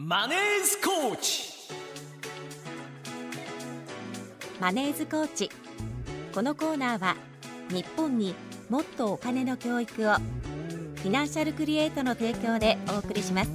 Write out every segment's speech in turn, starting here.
マネースコーチ。マネーズコーチ。このコーナーは日本にもっとお金の教育をフィナンシャルクリエイトの提供でお送りします。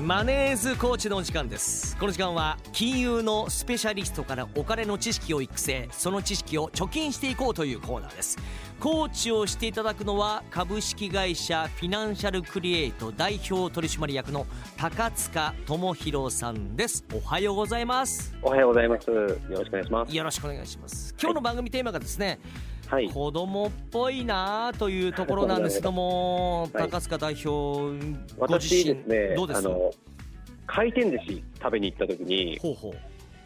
マネーズコーチのお時間です。この時間は金融のスペシャリストからお金の知識を育成その知識を貯金していこうというコーナーですコーチをしていただくのは株式会社フィナンシャルクリエイト代表取締役の高塚智博さんです。おはようございます。おはようございます。よろしくお願いします。よろしくお願いします。今日の番組テーマがですね、はい。子供っぽいなというところなんですけども、はい。高塚代表ご自私身ですね、どうです？あの回転寿司食べに行った時にほうほ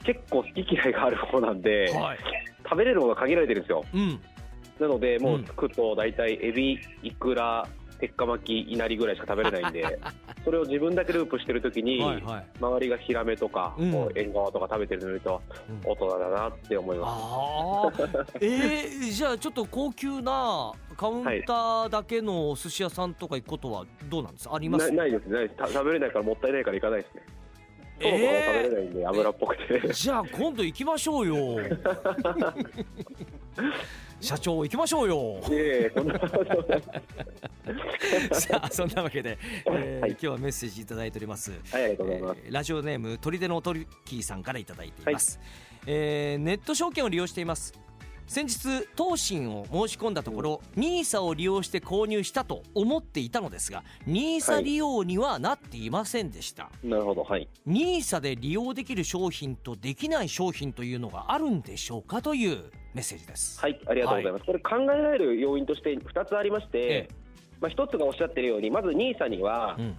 結構好き嫌いがある方なんで、うはい。食べれるものが限られてるんですよ。うんなのでもううんつくと大体エビ、イクラ、鉄火巻き、いなりぐらいしか食べれないんで、それを自分だけループしてる時に、はいはい周りがヒラメとか、うう縁側とか食べてるのを見るとうん。大人だなって思います。えー、じゃあちょっと高級なカウンターだけのお寿司屋さんとか行くことはどうなんです？かあります？なないです。ないです。た食べれないからもったいないから行かないですね。そろそろ食べれないんで、油っぽくて。じゃあ今度行きましょうよ 社長行きましょうよ。さあそんなわけで、えーはい。今日はメッセージいただいております。はい、ありがとうございます。えーラジオネーム砦のトリッキーさんからいただいています、えーネット証券を利用しています先日投信を申し込んだところ NISA を利用して購入したと思っていたのですが NISA 利用にはなっていませんでした、なるほど、はい。NISA で利用できる商品とできない商品というのがあるんでしょうかというメッセージです。はい、ありがとうございます。これ考えられる要因として2つありまして、ええまあ、1つがおっしゃってるように、まず NISA には、うん。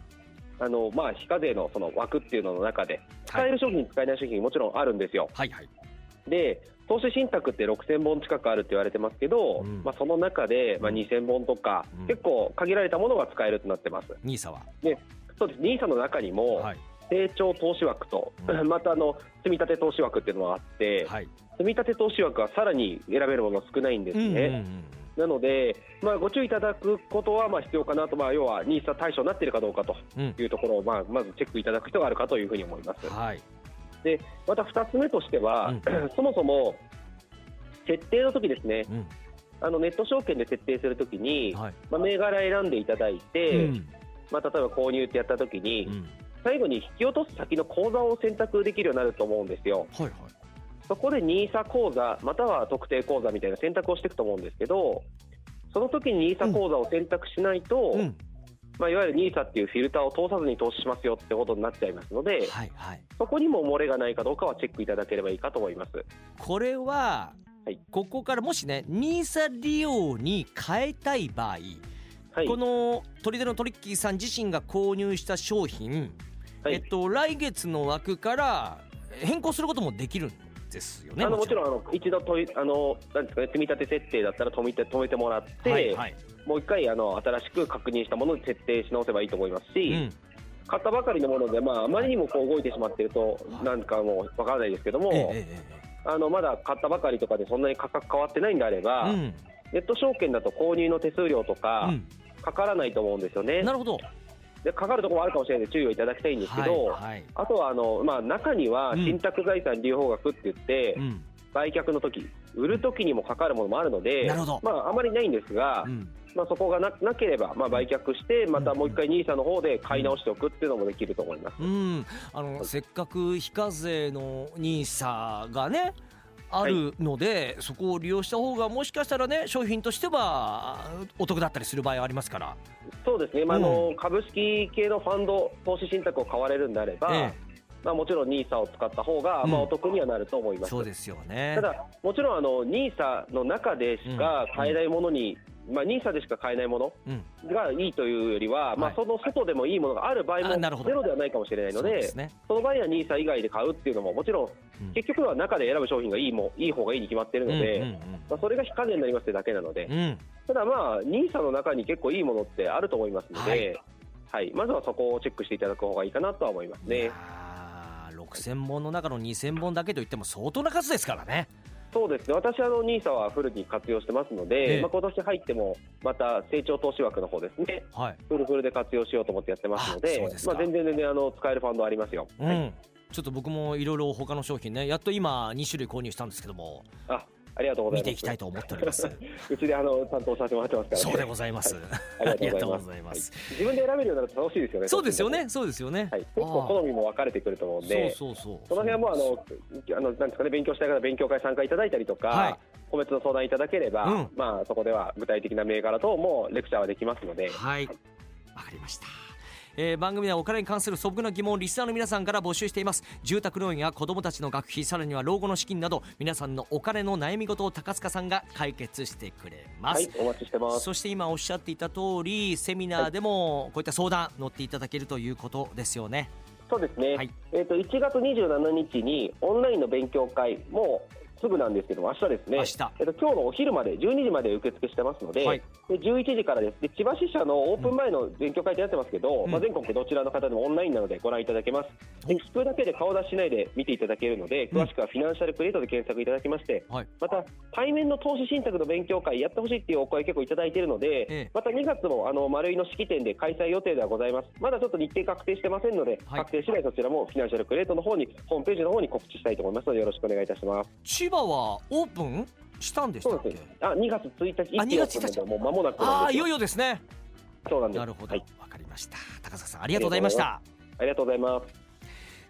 あのまあ、非課税のその枠っていうのの中で、使える商品、使えない商品、もちろんあるんですよ。はいはい。で、投資信託って6000本近くあるって言われてますけど、うん。まあ、その中で、まあ、2000本とか、うん。結構限られたものが使えるとなってます。NISA は？そうです。NISA の中にも、はい。成長投資枠と、う またあの積み立て投資枠っていうのがあって、はい。積み立て投資枠はさらに選べるものが少ないんですね。うんうんうんなので、まあ、ご注意いただくことはまあ必要かなと、まあ、要は NISA 対象になっているかどうかとうん。いうところを、まあ、まずチェックいただく必要があるかというふうに思います。はいでまた2つ目としては、そもそも設定の時ですね、うん。あのネット証券で設定するときに、はい。まあ、銘柄選んでいただいて、うん。まあ、例えば購入ってやったときに、うん。最後に引き落とす先の口座を選択できるようになると思うんですよ。はいはい。そこで NISA 口座または特定口座みたいな選択をしていくと思うんですけどその時に NISA 口座を選択しないと、うんまあ、いわゆる NISA っていうフィルターを通さずに投資しますよってことになっちゃいますのではいはい。そこにも漏れがないかどうかはチェックいただければいいかと思います。これは、はい。ここからもしね NISA 利用に変えたい場合、はい、この砦のトリッキーさん自身が購入した商品、はい。えっと、来月の枠から変更することもできるんですよねあのもちろん。あの一度といあのなんですかね積み立て設定だったら止めて止めてもらって、はいはい。もう一回あの新しく確認したもので設定し直せばいいと思いますし、うん。買ったばかりのもので、まあ、あまりにもこう動いてしまっていると、はい。なんかもうわからないですけども、あのまだ買ったばかりとかでそんなに価格変わってないんであれば、えネット証券だと購入の手数料とうかん。かからないと思うんですよね。うんなるほどでかかるところもあるかもしれないので注意をいただきたいんですけど、はいはい。あとはあの、まあ、中にはうん。信託財産利用法額って言って、うん。売却の時売る時にもかかるものもあるのでまあ、あまりないんですが、うん。まあ、そこがななければ、まあ、売却してまたもう一回 NISA の方で買い直しておくっていうのもできると思います。うん、あのせっかく非課税の NISA がねあるので、そこを利用した方がもしかしたらね商品としてはお得だったりする場合はありますから、そうですね、まああうの株式系のファンド、投資信託を買われるんであれば、えまあ、もちろん NISA を使った方が、うん。まあ、お得にはなると思います。そうですよね。ただ、もちろんあの NISA の中でしか買えないものに、まあ、NISA でしか買えないものうん、がいいというよりは、まあ、はいその外でもいいものがある場合もゼロではないかもしれないので、そね、その場合は NISA 以外で買うっていうのも、もちろんうん。結局は中で選ぶ商品がいいもいい方がいいに決まってるので、うんうんまあ、それが非課税になりますってだけなので、うん。うんただまあ、NISA の中に結構いいものってあると思いますので、はい。まずはそこをチェックしていただく方がいいかなとは思いますね。いや。ー6000本の中の2000本だけといっても相当な数ですからねそうですね。私あのニーサはフルに活用してますので、ええ。まあ今年入ってもまた成長投資枠の方ですね。はい。フルフルで活用しようと思ってやってますのあでそうですか。まあ、全然全然あの使えるファンドありますよ、うん、はい、ちょっと僕もいろいろ他の商品ねやっと今2種類購入したんですけども。あありがとうございます。見ていきたいと思っております。うちであの担当させてもらってますから、ね、そうでございます、ありがとうございます。す。自分で選べるようになると楽しいですよね。そうですよね。そうですよね、はい、結構好みも分かれてくると思うんで。そうそうそう。その辺はもうあのあのなんですかね勉強したい方は勉強会参加いただいたりとか、はい。個別の相談いただければ、うん。まあそこでは具体的な銘柄等もレクチャーはできますので、はい。わかりましたえー番組ではお金に関する素朴な疑問をリスナーの皆さんから募集しています住宅ローンや子どもたちの学費さらには老後の資金など皆さんのお金の悩み事を高塚さんが解決してくれます、はい、お待ちしてます。そして今おっしゃっていた通りセミナーでもこういった相談乗っていただけるということですよねそうですね。はいえっ、と1月27日にオンラインの勉強会もすぐなんですけども明日ですね。明日えっと今日のお昼まで12時まで受付してますので、はいで11時からです。で千葉支社のオープン前の勉強会ってやってますけど、うんまあ全国どちらの方でもオンラインなのでご覧いただけます。で聞くだけで顔出ししないで見ていただけるので、詳しくはフィナンシャルクリエイトで検索いただきまして、はいまた対面の投資信託の勉強会やってほしいっていうお声結構いただいているので、ええまた2月もあの丸井の式典で開催予定ではございます。まだちょっと日程確定してませんので、はい確定次第そちらもフィナンシャルクリエイトの方にホームページの方に告知したいと思いますのでよろしくお願いいたします。千葉はオープンしたんでしたっけ？あ、2月1日。あ2月1日。一気にオープンなのでもう間もなくああいよいよですね。そうなんです。なるほど、はい、わかりました。高坂さんありがとうございました。ありがとうございます。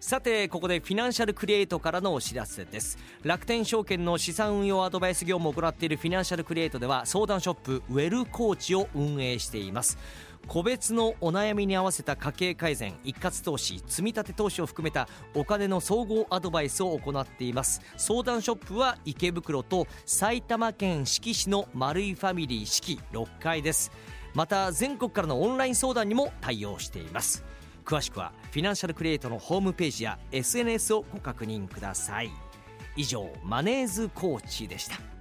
さてここでフィナンシャルクリエイトからのお知らせです。楽天証券の資産運用アドバイス業務を行っているフィナンシャルクリエイトでは相談ショップウェルコーチを運営しています。個別のお悩みに合わせた家計改善一括投資積み立て投資を含めたお金の総合アドバイスを行っています。相談ショップは池袋と埼玉県志木市の丸井ファミリー四季6階です。また全国からのオンライン相談にも対応しています。詳しくはフィナンシャルクリエイトのホームページや SNS をご確認ください。以上マネーズコーチでした。